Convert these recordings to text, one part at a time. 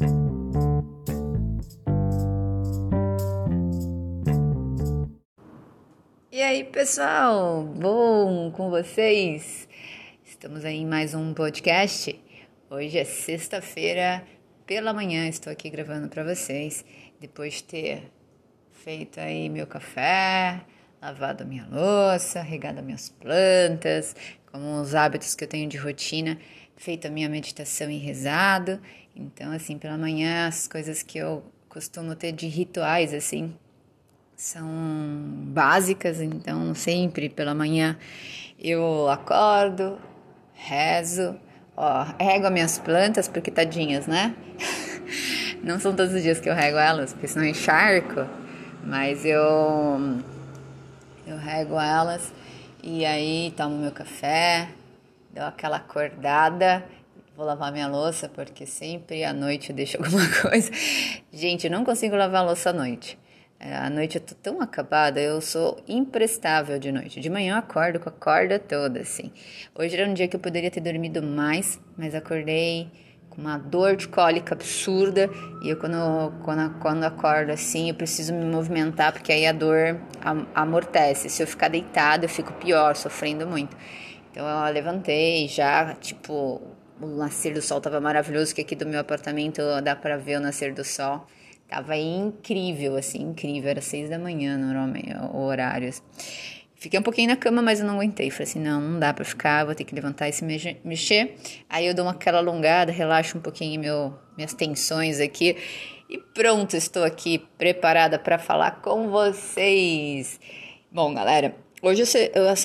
E aí, pessoal, bom com vocês? Estamos aí em mais um podcast. Hoje é sexta-feira, pela manhã, estou aqui gravando para vocês, depois de ter feito aí meu café, lavado minha louça, regado minhas plantas, como os hábitos que eu tenho de rotina, feito a minha meditação e rezado. Então, assim, pela manhã, as coisas que eu costumo ter de rituais, assim, são básicas, então sempre pela manhã eu acordo, rezo, ó, rego as minhas plantas, porque tadinhas, né? Não são todos os dias que eu rego elas, porque senão encharco, mas eu, eu rego elas e aí tomo meu café, dou aquela acordada vou lavar minha louça porque sempre à noite eu deixo alguma coisa. Gente, eu não consigo lavar a louça à noite. É, à noite eu tô tão acabada, eu sou imprestável de noite. De manhã eu acordo com a corda toda, assim. Hoje era um dia que eu poderia ter dormido mais, mas acordei com uma dor de cólica absurda. E eu, quando, quando, quando acordo assim, eu preciso me movimentar, porque aí a dor amortece. Se eu ficar deitada, eu fico pior, sofrendo muito. Então eu levantei já, tipo, o nascer do sol tava maravilhoso, que aqui do meu apartamento dá para ver o nascer do sol. Tava incrível, assim, incrível. Era seis da manhã, normalmente, o horário. Fiquei um pouquinho na cama, mas eu não aguentei. Falei assim, não, não dá pra ficar, vou ter que levantar e se mexer. Aí eu dou uma, aquela alongada, relaxo um pouquinho meu, minhas tensões aqui. E pronto, estou aqui preparada para falar com vocês. Bom, galera, hoje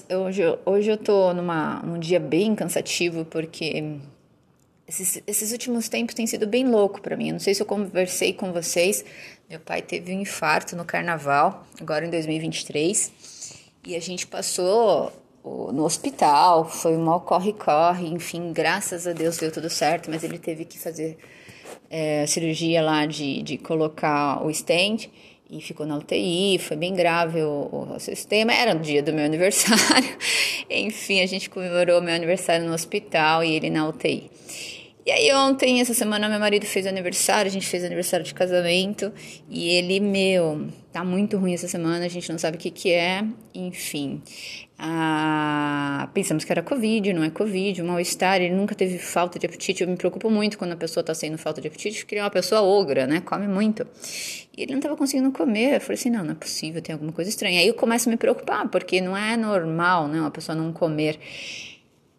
eu, hoje, hoje eu tô numa, num dia bem cansativo, porque esses, esses últimos tempos tem sido bem louco para mim. Eu não sei se eu conversei com vocês. Meu pai teve um infarto no carnaval, agora em 2023, e a gente passou no hospital. Foi um corre-corre, enfim, graças a Deus deu tudo certo, mas ele teve que fazer é, cirurgia lá de, de colocar o stent e ficou na UTI, foi bem grave o, o, sistema, era no dia do meu aniversário, enfim, a gente comemorou meu aniversário no hospital e ele na UTI. E aí ontem, essa semana, meu marido fez aniversário, a gente fez aniversário de casamento, e ele, meu, tá muito ruim essa semana, a gente não sabe o que que é, enfim. Ah, pensamos que era Covid, não é Covid, o mal-estar, ele nunca teve falta de apetite, eu me preocupo muito quando a pessoa tá sendo falta de apetite, porque ele é uma pessoa ogra, né, come muito. E ele não tava conseguindo comer, eu falei assim, não, não é possível, tem alguma coisa estranha. Aí eu começo a me preocupar, porque não é normal, né, uma pessoa não comer.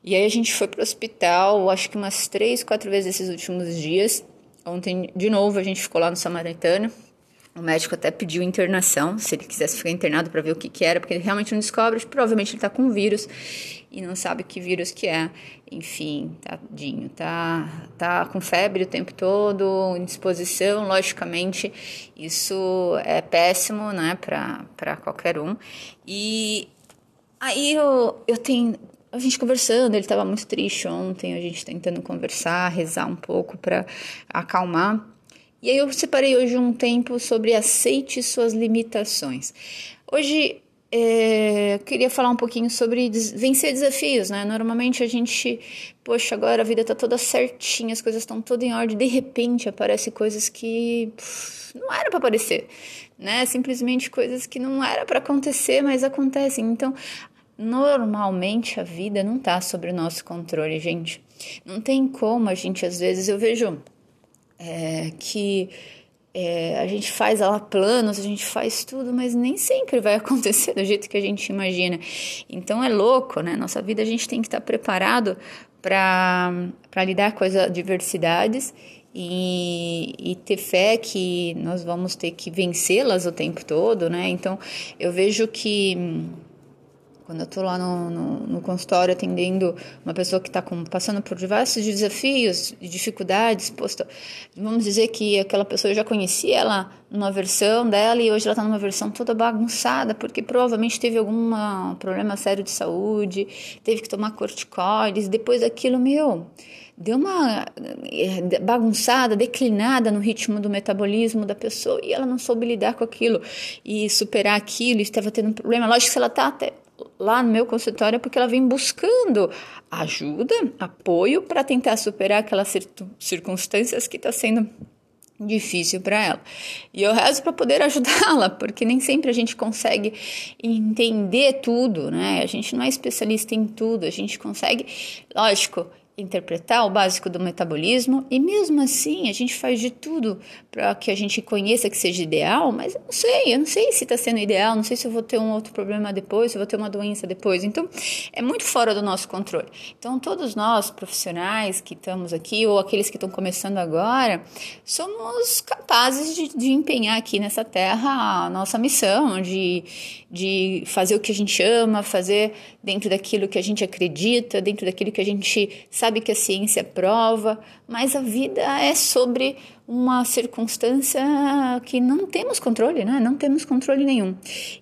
E aí a gente foi pro hospital, acho que umas três, quatro vezes esses últimos dias. Ontem, de novo, a gente ficou lá no Samaritano. O médico até pediu internação, se ele quisesse ficar internado para ver o que, que era, porque ele realmente não descobre. Provavelmente ele tá com vírus e não sabe que vírus que é. Enfim, tadinho, tá, tá com febre o tempo todo, indisposição, logicamente, isso é péssimo, né, para qualquer um. E aí eu, eu tenho a gente conversando, ele estava muito triste ontem, a gente tentando conversar, rezar um pouco para acalmar. E aí eu separei hoje um tempo sobre aceite suas limitações. Hoje é, eu queria falar um pouquinho sobre vencer desafios, né? Normalmente a gente, poxa, agora a vida tá toda certinha, as coisas estão todas em ordem, de repente aparecem coisas que não era para aparecer, né? Simplesmente coisas que não era para acontecer, mas acontecem. Então, Normalmente a vida não está sobre o nosso controle, gente. Não tem como a gente, às vezes, eu vejo é, que é, a gente faz lá planos, a gente faz tudo, mas nem sempre vai acontecer do jeito que a gente imagina. Então é louco, né? Nossa vida a gente tem que estar preparado para lidar com as adversidades e, e, ter fé que nós vamos ter que vencê-las o tempo todo, né? Então eu vejo que quando eu estou lá no, no, no, consultório atendendo uma pessoa que está passando por diversos desafios e dificuldades, posto, vamos dizer que aquela pessoa eu já conhecia ela numa versão dela e hoje ela está numa versão toda bagunçada, porque provavelmente teve algum problema sério de saúde, teve que tomar corticoides, depois daquilo, meu, deu uma eh, bagunçada, declinada no ritmo do metabolismo da pessoa e ela não soube lidar com aquilo e superar aquilo, estava tendo um problema. Lógico que se ela está até lá no meu consultório porque ela vem buscando ajuda, apoio para tentar superar aquelas circunstâncias que está sendo difícil para ela. E eu rezo para poder ajudá-la, porque nem sempre a gente consegue entender tudo, né? A gente não é especialista em tudo, a gente consegue, lógico, interpretar o básico do metabolismo e mesmo assim a gente faz de tudo para que a gente conheça que seja ideal, mas eu não sei, eu não sei se está sendo ideal, não sei se eu vou ter um outro problema depois, se eu vou ter uma doença depois. Então é muito fora do nosso controle. Então todos nós profissionais que estamos aqui ou aqueles que estão começando agora somos capazes de, de empenhar aqui nessa terra a nossa missão de, de fazer o que a gente ama, fazer dentro daquilo que a gente acredita, dentro daquilo que a gente sabe sabe que a ciência prova, mas a vida é sobre uma circunstância que não temos controle, né? Não temos controle nenhum.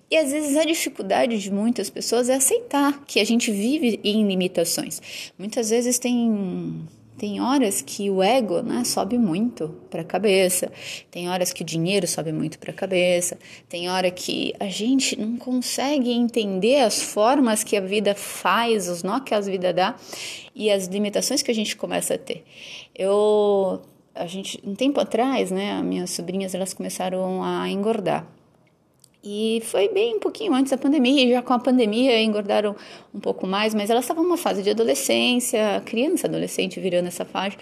E às vezes a dificuldade de muitas pessoas é aceitar que a gente vive em limitações. Muitas vezes tem tem horas que o ego né, sobe muito para a cabeça, tem horas que o dinheiro sobe muito para a cabeça, tem hora que a gente não consegue entender as formas que a vida faz, os nó que a vida dá e as limitações que a gente começa a ter. Eu, a gente, um tempo atrás, né, minhas sobrinhas elas começaram a engordar. E foi bem um pouquinho antes da pandemia, já com a pandemia engordaram um pouco mais, mas elas estavam numa fase de adolescência, criança, adolescente virando essa fase,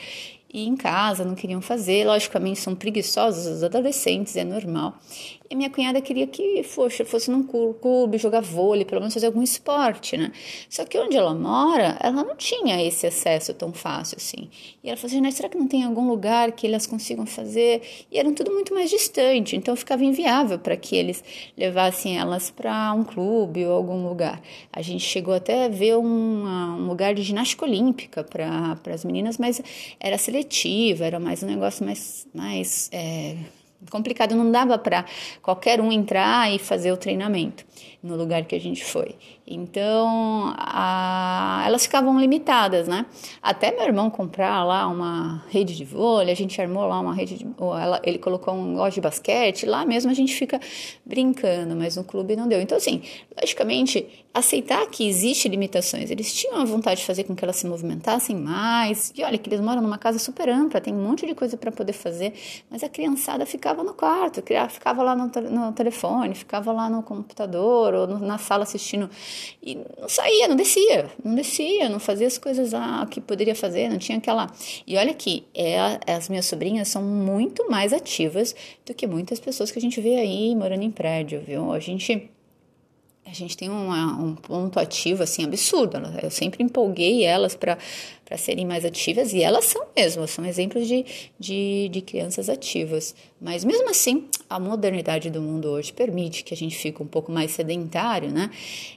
e em casa não queriam fazer. Logicamente são preguiçosos os adolescentes, é normal. E minha cunhada queria que fosse, fosse num clube, jogar vôlei, pelo menos fazer algum esporte, né? Só que onde ela mora, ela não tinha esse acesso tão fácil assim. E ela falou assim, será que não tem algum lugar que elas consigam fazer? E eram tudo muito mais distante, então ficava inviável para que eles levassem elas para um clube ou algum lugar. A gente chegou até a ver um, um lugar de ginástica olímpica para as meninas, mas era era mais um negócio mais, mais é, complicado, não dava para qualquer um entrar e fazer o treinamento no lugar que a gente foi. Então, a, elas ficavam limitadas, né? Até meu irmão comprar lá uma rede de vôlei, a gente armou lá uma rede de, ela, ele colocou um loja de basquete, lá mesmo a gente fica brincando, mas no clube não deu. Então, assim, logicamente, aceitar que existe limitações. Eles tinham a vontade de fazer com que elas se movimentassem mais. E olha que eles moram numa casa super ampla, tem um monte de coisa para poder fazer, mas a criançada ficava no quarto, ficava lá no, no telefone, ficava lá no computador ou no, na sala assistindo e não saía, não descia, não descia, não fazia as coisas ah, que poderia fazer, não tinha aquela. E olha aqui, é, as minhas sobrinhas são muito mais ativas do que muitas pessoas que a gente vê aí morando em prédio, viu? A gente a gente tem uma, um ponto ativo assim absurdo. Eu sempre empolguei elas para serem mais ativas e elas são mesmo, são exemplos de, de, de crianças ativas. Mas mesmo assim, a modernidade do mundo hoje permite que a gente fique um pouco mais sedentário, né?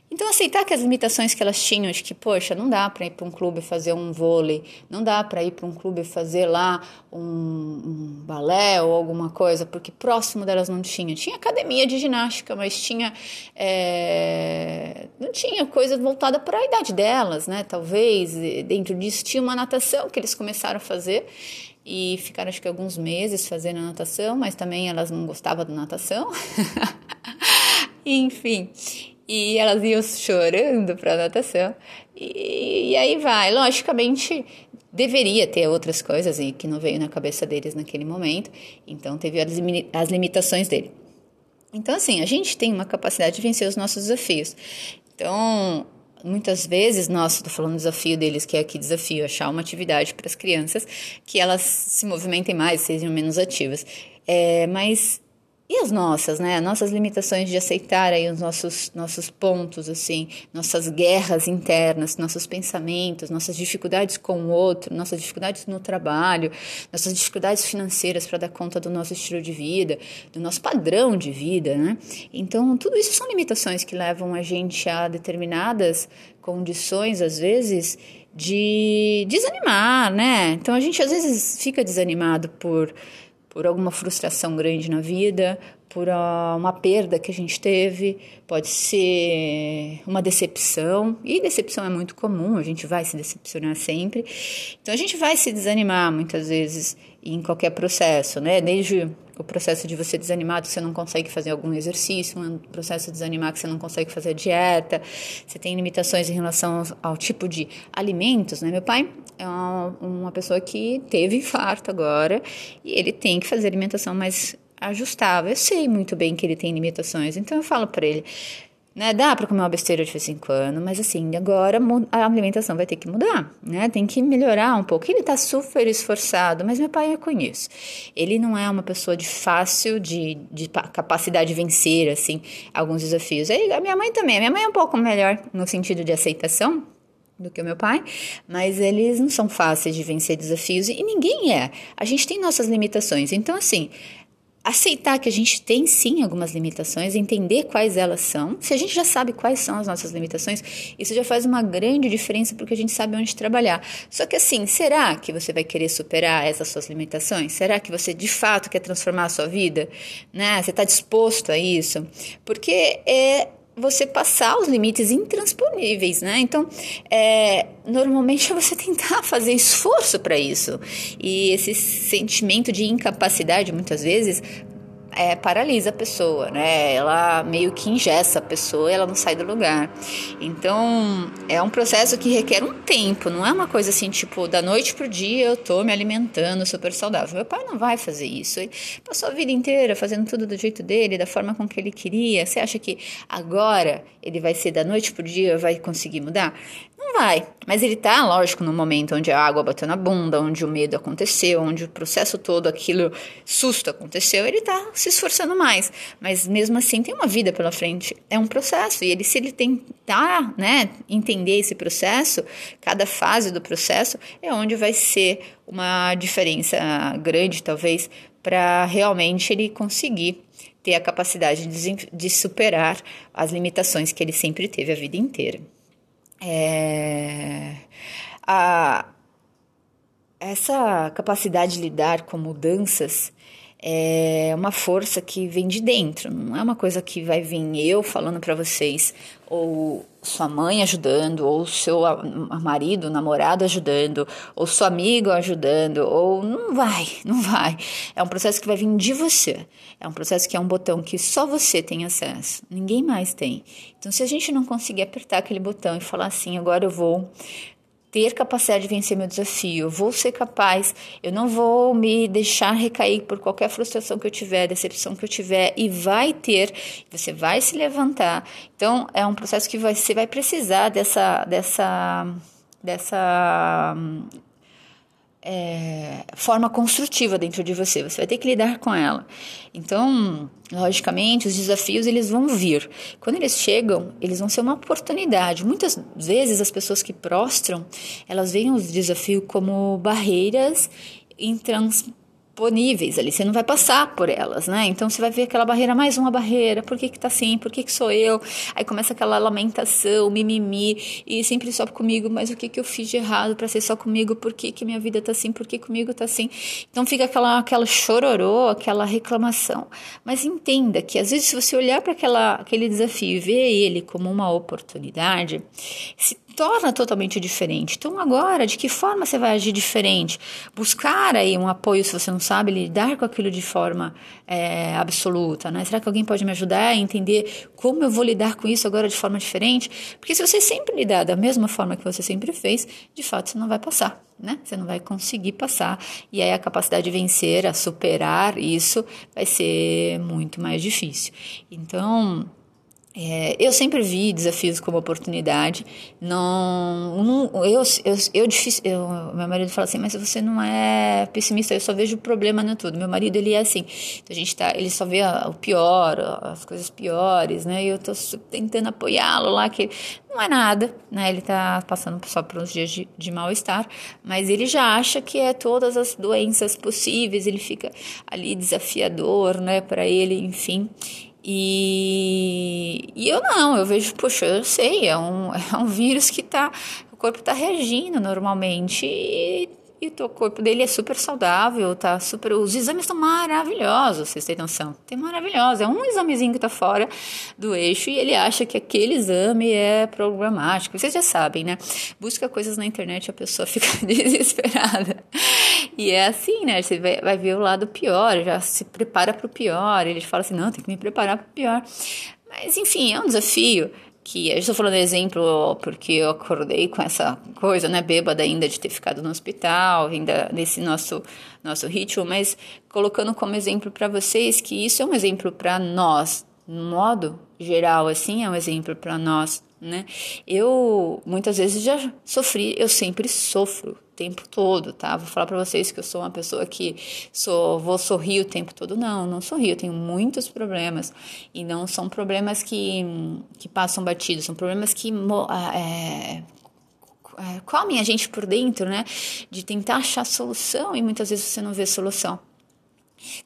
Então, aceitar que as limitações que elas tinham, de que, poxa, não dá para ir para um clube fazer um vôlei, não dá para ir para um clube fazer lá um, um, balé ou alguma coisa, porque próximo delas não tinha. Tinha academia de ginástica, mas tinha. É, não tinha coisa voltada para a idade delas, né? Talvez dentro disso tinha uma natação que eles começaram a fazer e ficaram acho que alguns meses fazendo a natação, mas também elas não gostavam da natação. Enfim, e elas iam chorando para a natação. E, e, aí vai, logicamente deveria ter outras coisas e que não veio na cabeça deles naquele momento, então teve as, as limitações dele. Então assim, a gente tem uma capacidade de vencer os nossos desafios. Então, muitas vezes, nossa, estou falando do desafio deles, que é aqui desafio, achar uma atividade para as crianças que elas se movimentem mais, sejam menos ativas. É, mas e as nossas, né? Nossas limitações de aceitar aí os nossos, nossos pontos, assim, nossas guerras internas, nossos pensamentos, nossas dificuldades com o outro, nossas dificuldades no trabalho, nossas dificuldades financeiras para dar conta do nosso estilo de vida, do nosso padrão de vida, né? Então, tudo isso são limitações que levam a gente a determinadas condições, às vezes, de desanimar, né? Então, a gente às vezes fica desanimado por por alguma frustração grande na vida, por uma perda que a gente teve, pode ser uma decepção, e decepção é muito comum, a gente vai se decepcionar sempre. Então a gente vai se desanimar muitas vezes. em qualquer processo, né? Desde o processo de você desanimar que você não consegue fazer algum exercício, um processo de desanimar que você não consegue fazer a dieta, você tem limitações em relação ao, ao tipo de alimentos, né? Meu pai é uma, uma pessoa que teve infarto agora e ele tem que fazer alimentação mais ajustável. Eu sei muito bem que ele tem limitações, então eu falo para ele, né? Dá para comer uma besteira de vez em quando, mas assim, agora a alimentação vai ter que mudar, né? Tem que melhorar um pouco. Ele tá super esforçado, mas meu pai eu conheço. Ele não é uma pessoa de fácil, de, de capacidade de vencer, assim, alguns desafios. Aí, a minha mãe também. A minha mãe é um pouco melhor no sentido de aceitação, do que o meu pai, mas eles não são fáceis de vencer desafios e ninguém é. A gente tem nossas limitações. Então, assim, aceitar que a gente tem sim algumas limitações, entender quais elas são. Se a gente já sabe quais são as nossas limitações, isso já faz uma grande diferença porque a gente sabe onde trabalhar. Só que assim, será que você vai querer superar essas suas limitações? Será que você de fato quer transformar a sua vida? Né? Você está disposto a isso? Porque é você passar os limites intransponíveis, né? Então, é, normalmente é você tentar fazer esforço para isso. E esse sentimento de incapacidade, muitas vezes, é, paralisa a pessoa, né? Ela meio que ingessa a pessoa ela não sai do lugar. Então, é um processo que requer um tempo, não é uma coisa assim, tipo, da noite pro dia eu tô me alimentando super saudável. Meu pai não vai fazer isso. Ele passou a vida inteira fazendo tudo do jeito dele, da forma com que ele queria. Você acha que agora ele vai ser da noite pro dia, vai conseguir mudar? Não vai. Mas ele tá, lógico, no momento onde a água bateu na bunda, onde o medo aconteceu, onde o processo todo, aquilo, susto aconteceu, ele tá se esforçando mais. Mas mesmo assim tem uma vida pela frente. É um processo. E ele, se ele tentar, né, entender esse processo, cada fase do processo, é onde vai ser uma diferença grande, talvez, para realmente ele conseguir ter a capacidade de, de superar as limitações que ele sempre teve a vida inteira. É, a, essa capacidade de lidar com mudanças é uma força que vem de dentro, não é uma coisa que vai vir eu falando para vocês, ou sua mãe ajudando, ou seu marido, namorado ajudando, ou seu amigo ajudando, ou não vai, não vai. É um processo que vai vir de você. É um processo que é um botão que só você tem acesso, ninguém mais tem. Então, se a gente não conseguir apertar aquele botão e falar assim, agora eu vou ter capacidade de vencer meu desafio, vou ser capaz, eu não vou me deixar recair por qualquer frustração que eu tiver, decepção que eu tiver, e vai ter, você vai se levantar. Então, é um processo que você vai precisar dessa, dessa, dessa é, forma construtiva dentro de você. Você vai ter que lidar com ela. Então, logicamente, os desafios eles vão vir. Quando eles chegam, eles vão ser uma oportunidade. Muitas vezes as pessoas que prostram, elas veem os desafios como barreiras intrans disponíveis ali, você não vai passar por elas, né? Então você vai ver aquela barreira, mais uma barreira, por que que tá assim, por que que sou eu? Aí começa aquela lamentação, mimimi, e sempre só comigo, mas o que que eu fiz de errado para ser só comigo? Por que que minha vida tá assim? Por que comigo tá assim? Então fica aquela, aquela chororô, aquela reclamação. Mas entenda que às vezes se você olhar para aquele desafio e ver ele como uma oportunidade, se torna totalmente diferente. Então, agora, de que forma você vai agir diferente? Buscar aí um apoio, se você não sabe lidar com aquilo de forma é, absoluta, né? Será que alguém pode me ajudar a entender como eu vou lidar com isso agora de forma diferente? Porque se você sempre lidar da mesma forma que você sempre fez, de fato você não vai passar, né? Você não vai conseguir passar. E aí a capacidade de vencer, a superar isso, vai ser muito mais difícil. Então, é, eu sempre vi desafios como oportunidade. Não, não eu, eu, eu, eu, meu marido fala assim, mas você não é pessimista. Eu só vejo o problema no tudo. Meu marido ele é assim. Então a gente tá, ele só vê o pior, as coisas piores, né? E eu tô tentando apoiá-lo lá que não é nada, né? Ele tá passando só por uns dias de, de mal-estar, mas ele já acha que é todas as doenças possíveis. Ele fica ali desafiador, né? Para ele, enfim. E, e eu não, eu vejo, poxa, eu sei, é um, é um vírus que tá, o corpo está reagindo normalmente e, e o corpo dele é super saudável, tá super. Os exames estão maravilhosos, vocês têm noção? Tem maravilhoso. É um examezinho que tá fora do eixo e ele acha que aquele exame é programático. Vocês já sabem, né? Busca coisas na internet e a pessoa fica desesperada. E é assim, né? Você vai, vai ver o lado pior, já se prepara para o pior. Ele fala assim: não, tem que me preparar para o pior. Mas, enfim, é um desafio que eu estou falando exemplo porque eu acordei com essa coisa, né, bêbada ainda de ter ficado no hospital, ainda nesse nosso nosso ritmo, mas colocando como exemplo para vocês que isso é um exemplo para nós, no modo geral assim, é um exemplo para nós né? Eu muitas vezes já sofri, eu sempre sofro o tempo todo, tá? Vou falar para vocês que eu sou uma pessoa que sou, vou sorrir o tempo todo. Não, não sorrio, eu tenho muitos problemas e não são problemas que, que passam batidos, são problemas que ah, é, é, comem a gente por dentro, né? De tentar achar solução e muitas vezes você não vê solução.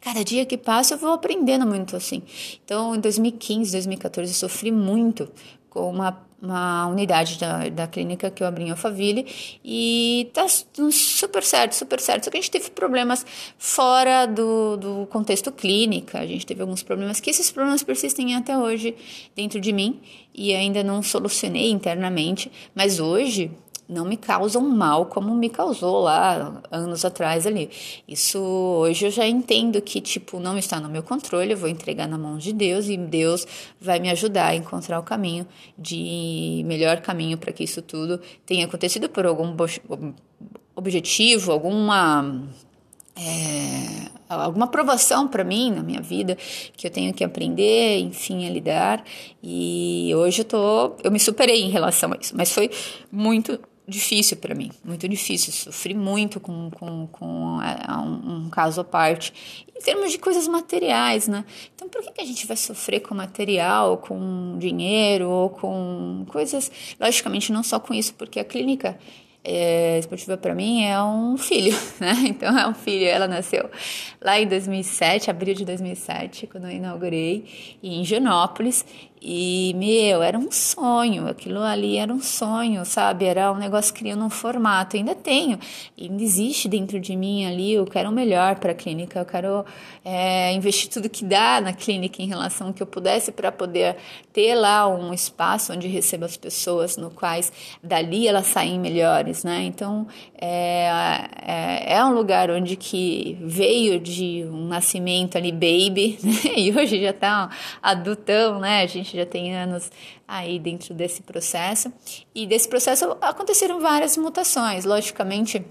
Cada dia que passa eu vou aprendendo muito assim. Então, em 2015, 2014 eu sofri muito com uma, uma unidade da, da clínica que eu abri em Alphaville e tá super certo, super certo. Só que a gente teve problemas fora do, do contexto clínica, a gente teve alguns problemas que esses problemas persistem até hoje dentro de mim e ainda não solucionei internamente, mas hoje não me causam mal como me causou lá anos atrás ali. Isso hoje eu já entendo que tipo não está no meu controle, eu vou entregar na mão de Deus e Deus vai me ajudar a encontrar o caminho de melhor caminho para que isso tudo tenha acontecido por algum objetivo, alguma é, alguma provação para mim na minha vida que eu tenho que aprender, enfim, a lidar. E hoje eu tô, eu me superei em relação a isso, mas foi muito difícil para mim, muito difícil. Sofri muito com, com, com é, um, um, caso à parte. Em termos de coisas materiais, né? Então, por que, que a gente vai sofrer com material, com dinheiro ou com coisas. Logicamente, não só com isso, porque a clínica é, esportiva para mim é um filho, né? Então é um filho. Ela nasceu lá em 2007, abril de 2007, quando eu inaugurei, em Genópolis. E, meu, era um sonho, aquilo ali era um sonho, sabe? Era um negócio criando um formato. Ainda tenho, ainda existe dentro de mim ali. Eu quero o melhor para a clínica, eu quero é, investir tudo que dá na clínica em relação ao que eu pudesse para poder ter lá um espaço onde receba as pessoas, no quais dali elas saem melhores, né? Então, é, é, é um lugar onde que veio de um nascimento ali, baby, né? E hoje já está adultão, né? A gente gente já tem anos aí dentro desse processo. E desse processo aconteceram várias mutações. Logicamente,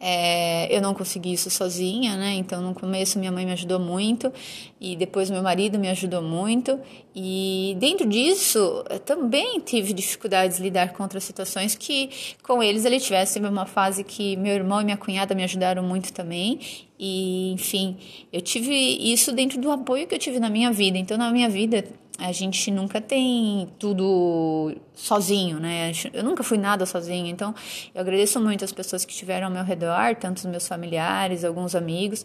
é, eu não consegui isso sozinha, né? Então, no começo, minha mãe me ajudou muito, e depois, meu marido me ajudou muito. E dentro disso, também tive dificuldades de lidar com outras situações que, com eles, ele tivesse uma fase que meu irmão e minha cunhada me ajudaram muito também. E, enfim, eu tive isso dentro do apoio que eu tive na minha vida. Então, na minha vida, a gente nunca tem tudo sozinho, né? Eu nunca fui nada sozinho, então eu agradeço muito as pessoas que estiveram ao meu redor, tanto os meus familiares, alguns amigos.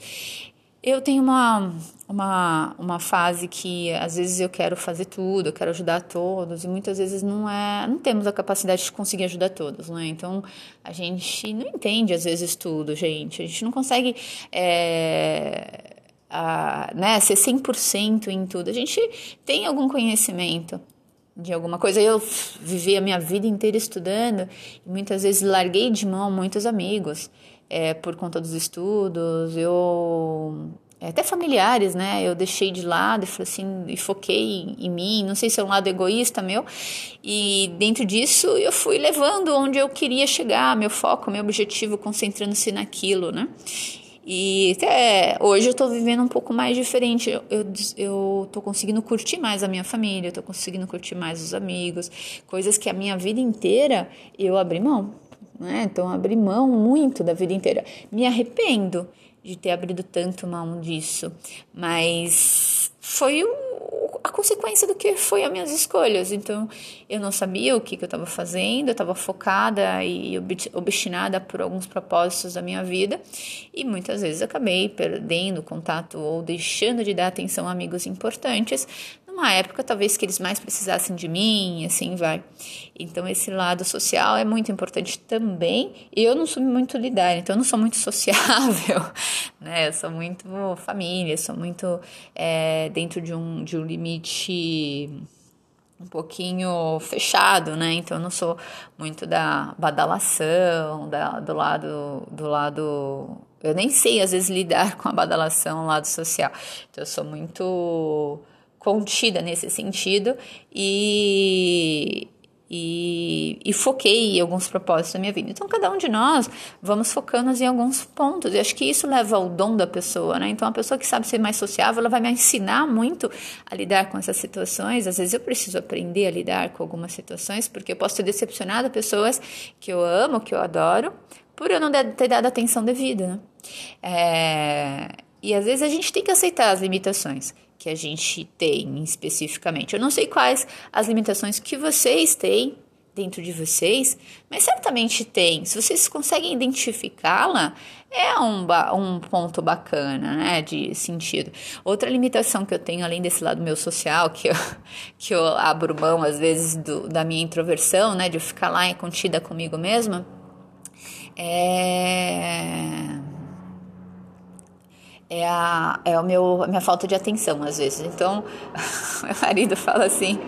Eu tenho uma, uma, uma fase que às vezes eu quero fazer tudo, eu quero ajudar todos, e muitas vezes não é, não temos a capacidade de conseguir ajudar todos, né? Então a gente não entende às vezes tudo, gente. A gente não consegue. É a, né, ser 100% em tudo. A gente tem algum conhecimento de alguma coisa. Eu vivi a minha vida inteira estudando e muitas vezes larguei de mão muitos amigos é, por conta dos estudos. Eu é, até familiares, né? Eu deixei de lado e falei assim, e foquei em mim. Não sei se é um lado egoísta meu. E dentro disso eu fui levando onde eu queria chegar, meu foco, meu objetivo, concentrando-se naquilo, né? E até hoje eu tô vivendo um pouco mais diferente. Eu, eu, eu tô conseguindo curtir mais a minha família, eu tô conseguindo curtir mais os amigos, coisas que a minha vida inteira eu abri mão. Né? Então, abri mão muito da vida inteira. Me arrependo de ter abrido tanto mão disso, mas foi a consequência do que foi as minhas escolhas. Então, eu não sabia o que, que eu estava fazendo, eu estava focada e obstinada por alguns propósitos da minha vida e muitas vezes acabei perdendo contato ou deixando de dar atenção a amigos importantes numa época talvez que eles mais precisassem de mim, assim vai. Então esse lado social é muito importante também. Eu não sou muito lidar, então eu não sou muito sociável, né? Eu sou muito família, sou muito é, dentro de um, de um limite um pouquinho fechado, né? Então eu não sou muito da badalação, da, do lado do lado eu nem sei às vezes lidar com a badalação, lado social. Então eu sou muito contida nesse sentido e e, e, foquei em alguns propósitos da minha vida. Então, cada um de nós vamos focando em alguns pontos. E acho que isso leva ao dom da pessoa, né? Então, a pessoa que sabe ser mais sociável, ela vai me ensinar muito a lidar com essas situações. Às vezes, eu preciso aprender a lidar com algumas situações, porque eu posso ter decepcionado pessoas que eu amo, que eu adoro, por eu não ter dado atenção devida, né? É, e às vezes a gente tem que aceitar as limitações que a gente tem especificamente. Eu não sei quais as limitações que vocês têm dentro de vocês, mas certamente tem. Se vocês conseguem identificá-la, é um, um ponto bacana, né, de sentido. Outra limitação que eu tenho, além desse lado meu social, que eu, que eu abro mão, às vezes, do, da minha introversão, né, de eu ficar lá contida comigo mesma, é é a, é o meu, a minha falta de atenção, às vezes. Então, meu marido fala assim: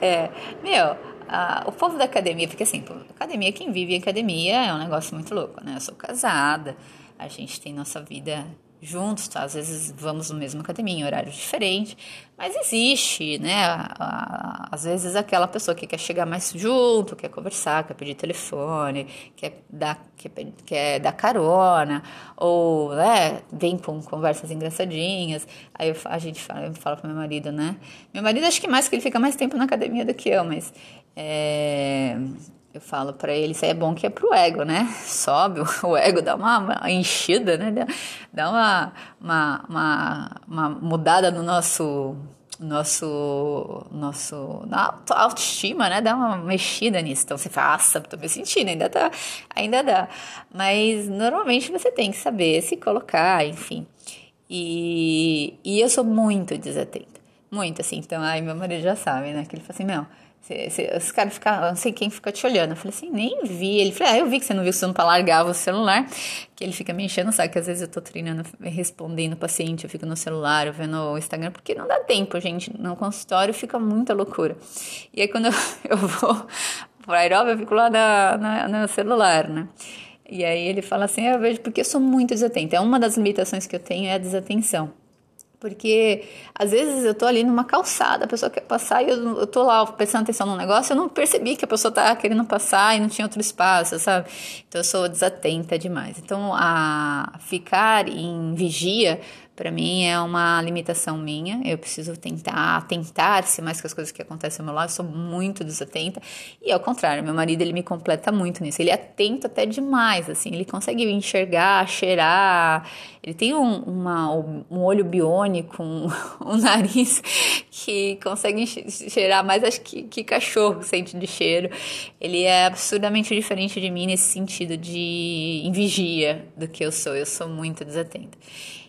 é, Meu, a, o povo da academia, porque assim, academia, quem vive em academia é um negócio muito louco, né? Eu sou casada, a gente tem nossa vida juntos, tá? às vezes vamos no mesmo academia, em horário diferente, mas existe, né? Às vezes aquela pessoa que quer chegar mais junto, quer conversar, quer pedir telefone, quer dar, quer, quer dar carona, ou né, vem com conversas engraçadinhas. Aí eu, a gente fala, eu falo pro meu marido, né? Meu marido acho que mais que ele fica mais tempo na academia do que eu, mas é, eu falo para ele, isso aí é bom que é pro ego, né? Sobe, o ego dá uma, enchida, né? Dá uma, uma, uma, uma mudada no nosso nosso nosso na autoestima, né? Dá uma mexida nisso. Então você nossa, tô me sentindo, ainda tá, ainda dá. Mas normalmente você tem que saber se colocar, enfim. E, e eu sou muito desatenta. Muito assim. Então, aí meu marido já sabe, né? Que ele fala assim, meu, os caras ficam, não sei quem fica te olhando. Eu falei assim, nem vi. Ele falou, ah, eu vi que você não viu, você não pra largar o celular. Que ele fica me enchendo, sabe? Que às vezes eu tô treinando, respondendo o paciente, eu fico no celular, eu vendo o Instagram, porque não dá tempo, gente. No consultório fica muita loucura. E aí quando eu, eu vou pra aeróbio, eu fico lá na, na, no celular, né? E aí ele fala assim, ah, eu vejo porque eu sou muito desatenta. É uma das limitações que eu tenho é a desatenção. Porque às vezes eu tô ali numa calçada, a pessoa quer passar e eu, eu tô lá prestando atenção no negócio, eu não percebi que a pessoa tá querendo passar e não tinha outro espaço, sabe? Então eu sou desatenta demais. Então a ficar em vigia para mim é uma limitação minha. Eu preciso tentar atentar-se mais com as coisas que acontecem ao meu lado. Eu sou muito desatenta. E ao contrário, meu marido ele me completa muito nisso. Ele é atento até demais, assim. Ele consegue enxergar, cheirar. Ele tem um, uma, um olho biônico, um, um nariz que consegue cheirar mais acho que, que cachorro sente de cheiro. Ele é absurdamente diferente de mim nesse sentido de em vigia do que eu sou. Eu sou muito desatenta.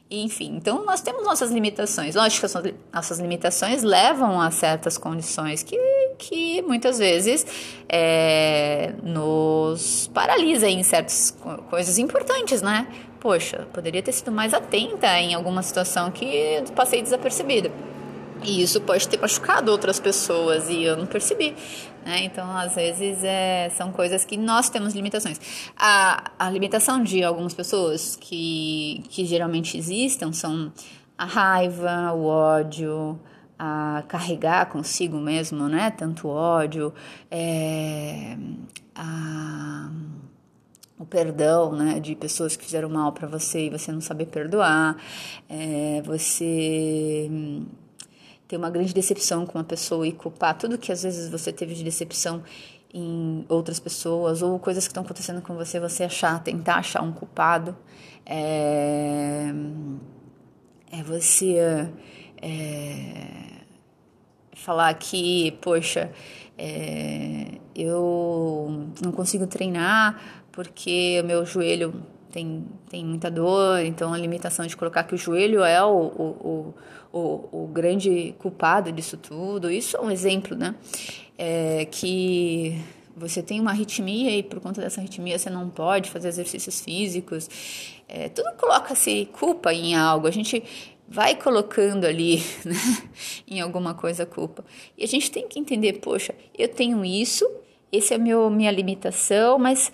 Enfim, então nós temos nossas limitações. Lógico que nossas limitações levam a certas condições que, que muitas vezes é, nos paralisa em certas coisas importantes, né? Poxa, poderia ter sido mais atenta em alguma situação que passei desapercebida. E isso pode ter machucado outras pessoas e eu não percebi. Né? Então, às vezes, é, são coisas que nós temos limitações. A, a limitação de algumas pessoas que, que geralmente existem são a raiva, o ódio, a carregar consigo mesmo, né? Tanto ódio, é, a, o perdão, né? De pessoas que fizeram mal para você e você não saber perdoar, é, você ter uma grande decepção com uma pessoa e culpar tudo que às vezes você teve de decepção em outras pessoas ou coisas que estão acontecendo com você, você achar, tentar achar um culpado. É, é você é, falar que, poxa, é, eu não consigo treinar porque o meu joelho tem, tem muita dor, então a limitação de colocar que o joelho é o, o, o, o grande culpado disso tudo, isso é um exemplo, né? É, que você tem uma arritmia e por conta dessa arritmia você não pode fazer exercícios físicos. É, tudo coloca-se culpa em algo. A gente vai colocando ali, né, em alguma coisa culpa. E a gente tem que entender, poxa, eu tenho isso, esse é meu minha limitação, mas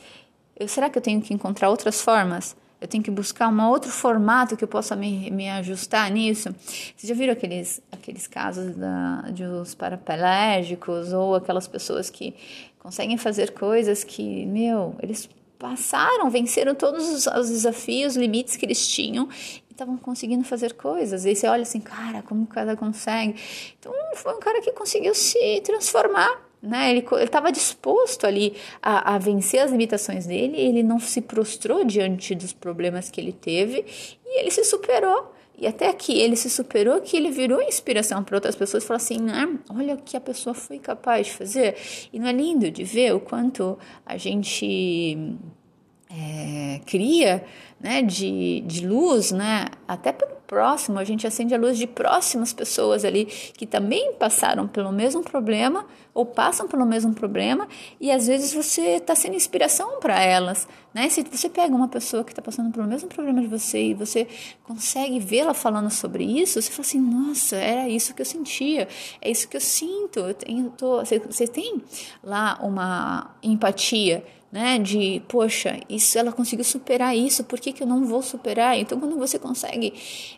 eu, será que eu tenho que encontrar outras formas? Eu tenho que buscar um outro formato que eu possa me, me ajustar nisso. Vocês já viram aqueles, aqueles casos da, de os parapelégicos ou aquelas pessoas que conseguem fazer coisas que, meu, eles passaram, venceram todos os, os desafios, limites que eles tinham e estavam conseguindo fazer coisas. E você olha assim, cara, como o cara consegue? Então, foi um cara que conseguiu se transformar né? Ele estava disposto ali a, a, vencer as limitações dele, ele não se prostrou diante dos problemas que ele teve e ele se superou. E até que ele se superou, que ele virou inspiração para outras pessoas, falou assim, né? olha o que a pessoa foi capaz de fazer. E não é lindo de ver o quanto a gente é, cria né, de, de luz, né, até pelo próximo, a gente acende a luz de próximas pessoas ali que também passaram pelo mesmo problema ou passam pelo mesmo problema e às vezes você está sendo inspiração para elas, né? Se você pega uma pessoa que está passando pelo mesmo problema de você e você consegue vê-la falando sobre isso, você fala assim, nossa, era isso que eu sentia, é isso que eu sinto, eu tenho, tô, você, você tem lá uma empatia né? De, poxa, isso ela conseguiu superar isso, por que, que eu não vou superar? Então, quando você consegue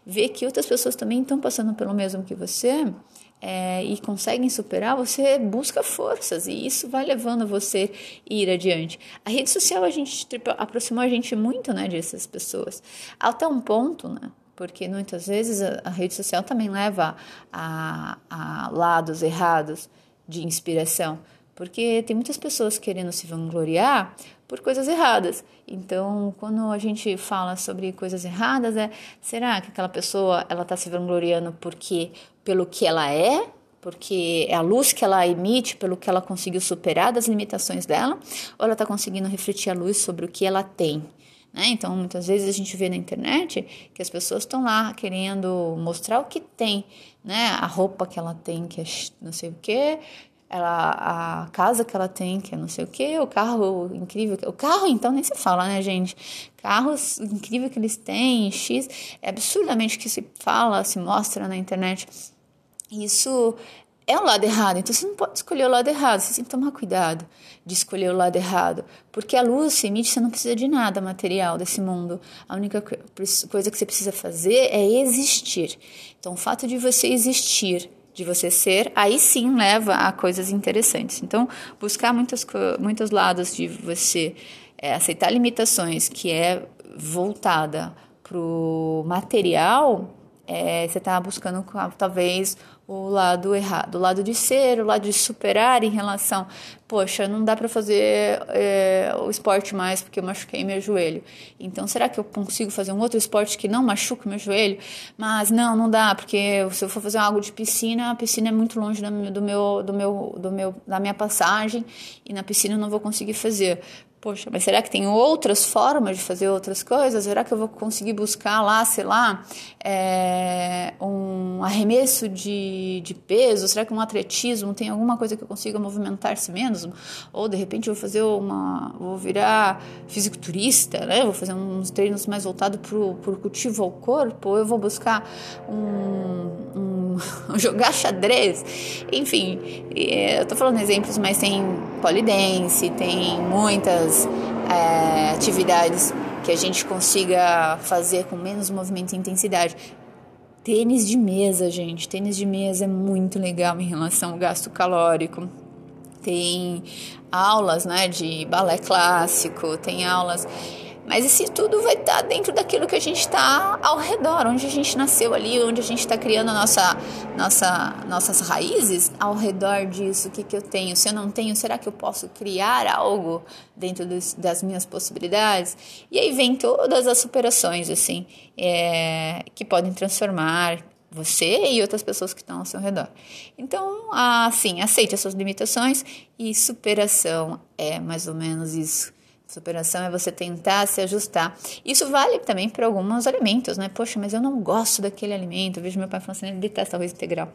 ver que outras pessoas também estão passando pelo mesmo que você é, e conseguem superar, você busca forças e isso vai levando você a ir adiante. A rede social a gente aproximou a gente muito, né, dessas pessoas, até um ponto, né? Porque muitas vezes a, a rede social também leva a, a lados errados de inspiração. Porque tem muitas pessoas querendo se vangloriar por coisas erradas. Então, quando a gente fala sobre coisas erradas, é será que aquela pessoa ela está se vangloriando porque pelo que ela é, porque é a luz que ela emite, pelo que ela conseguiu superar das limitações dela, ou ela está conseguindo refletir a luz sobre o que ela tem? Né? Então, muitas vezes a gente vê na internet que as pessoas estão lá querendo mostrar o que tem, né? A roupa que ela tem, que é não sei o que, ela, a casa que ela tem, que é não sei o que, o carro incrível. O carro, então, nem se fala, né, gente? Carros incríveis que eles têm, X, é absurdamente que se fala, se mostra na internet. Isso é o lado errado, então você não pode escolher o lado errado, você tem que tomar cuidado de escolher o lado errado, porque a luz se emite, você não precisa de nada material desse mundo, a única coisa que você precisa fazer é existir. Então, o fato de você existir de você ser, aí sim leva a coisas interessantes. Então, buscar muitos, muitos lados de você é, aceitar limitações que é voltada para o material, é, você está buscando talvez o lado errado, o lado de ser, o lado de superar em relação, poxa, não dá para fazer é, o esporte mais porque eu machuquei meu joelho. Então, será que eu consigo fazer um outro esporte que não machuque meu joelho? Mas não, não dá, porque se eu for fazer algo de piscina, a piscina é muito longe do meu, do meu, do meu, da minha passagem e na piscina eu não vou conseguir fazer. Poxa, mas será que tem outras formas de fazer outras coisas? Será que eu vou conseguir buscar lá, sei lá, é, um arremesso de, de peso? Será que um atletismo tem alguma coisa que eu consiga movimentar-se menos? Ou de repente eu vou fazer uma. vou virar fisiculturista, né? Vou fazer uns treinos mais voltados para o cultivo ao corpo? Ou eu vou buscar um, um jogar xadrez? Enfim, eu tô falando exemplos, mas tem polidense, tem muitas é, atividades que a gente consiga fazer com menos movimento e intensidade. Tênis de mesa, gente. Tênis de mesa é muito legal em relação ao gasto calórico. Tem aulas né, de balé clássico, tem aulas mas isso tudo vai estar tá dentro daquilo que a gente está ao redor, onde a gente nasceu ali, onde a gente está criando nossa, nossa, nossas raízes ao redor disso. O que, que eu tenho? Se eu não tenho, será que eu posso criar algo dentro dos, das minhas possibilidades? E aí vem todas as superações, assim, é, que podem transformar você e outras pessoas que estão ao seu redor. Então, assim, aceite as suas limitações e superação é mais ou menos isso Superação é você tentar se ajustar. Isso vale também para alguns alimentos, né? Poxa, mas eu não gosto daquele alimento. Eu vejo meu pai falando assim, ele detesta arroz integral.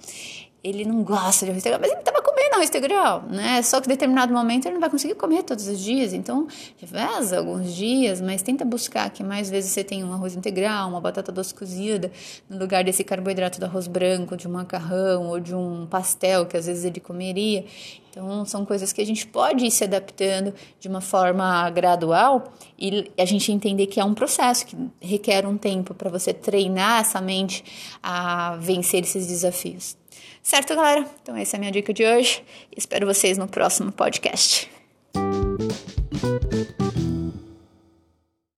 Ele não gosta de arroz integral, mas ele estava comendo arroz integral, né? Só que em determinado momento ele não vai conseguir comer todos os dias, então reveza alguns dias, mas tenta buscar que mais vezes você tenha um arroz integral, uma batata doce cozida, no lugar desse carboidrato do arroz branco, de um macarrão ou de um pastel que às vezes ele comeria. Então, são coisas que a gente pode ir se adaptando de uma forma gradual e a gente entender que é um processo que requer um tempo para você treinar essa mente a vencer esses desafios. Certo, galera? Então, essa é a minha dica de hoje. Espero vocês no próximo podcast.